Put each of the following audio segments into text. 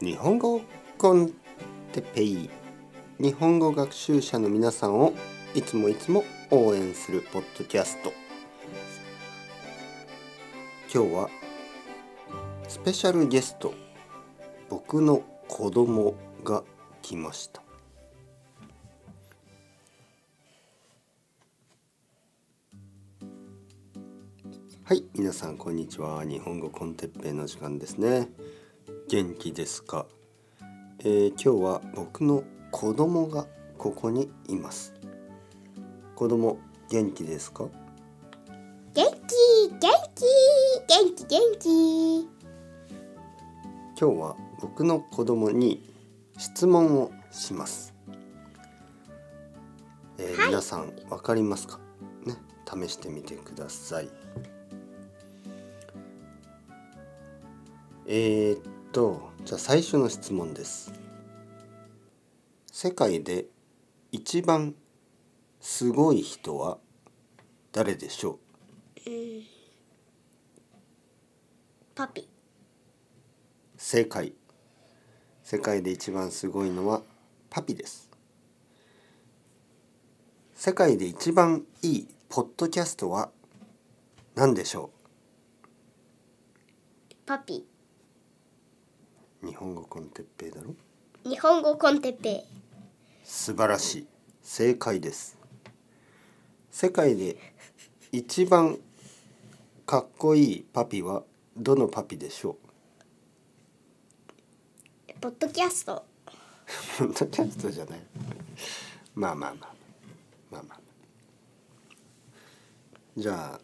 日本語コンテペイ日本語学習者の皆さんをいつもいつも応援するポッドキャスト。今日はスペシャルゲスト僕の子供が来ました。はい皆さんこんにちは。日本語コンテッペイの時間ですね。元気ですか、えー今日は僕の子供がここにいます。子供元気ですか？元気元気元気元気。今日は僕の子供に質問をします、えーはい。皆さんわかりますか？ね試してみてください。えー、っとじゃあ最初の質問です。世界で一番すごい人は誰でしょパピ。う正解。世界で一番すごいのはパピです。世界で一番いいポッドキャストは何でしょパピ。う日本語コンテッペイだろ？日本語コンテッペ素晴らしい。正解です。世界で一番かっこいいパピはどのパピでしょう？ポッドキャスト。ポッドキャストじゃない。まあまあまあまあまあ。じゃあ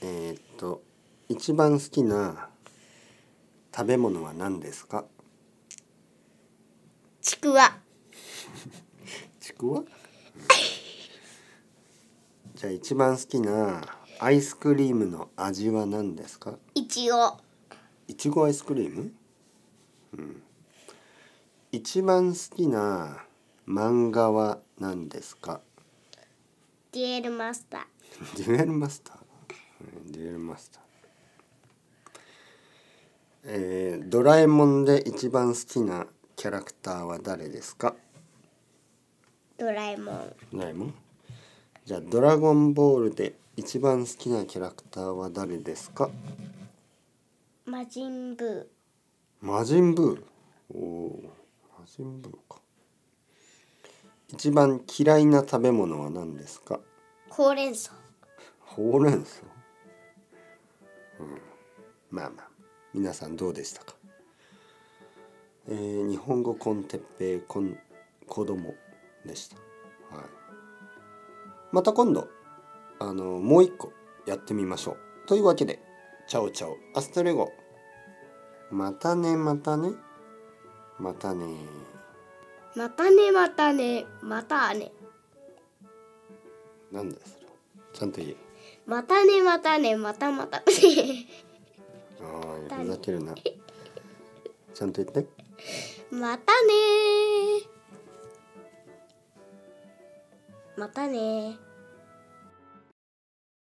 えーっと一番好きな食べ物は何ですか？ちくわ。ちくわ？じゃあ一番好きなアイスクリームの味は何ですか？いちご。いちごアイスクリーム？うん。一番好きな漫画は何ですか？デュエルマスター。デュエルマスター？うんデュエルマスターえー、ドラえもんで一番好きなキャラクターは誰ですか？ドラえもん。ドラえもん？じゃあドラゴンボールで一番好きなキャラクターは誰ですか？魔人ブ魔人ブー？おお魔人ブーか。一番嫌いな食べ物は何ですか？ーほうれん草。ほうれん草、うん、まあまあ皆さんどうでしたか、えー日本語コンテッペイコン子供でした、はい、また今度あのもう一個やってみましょう。というわけでチャオチャオアストレゴ。またねまたね。またね。またねまたね。またね。なんだそれ。ちゃんと言え。またねまたね。またまたねああふざけるな。ちゃんと言って。またねまたね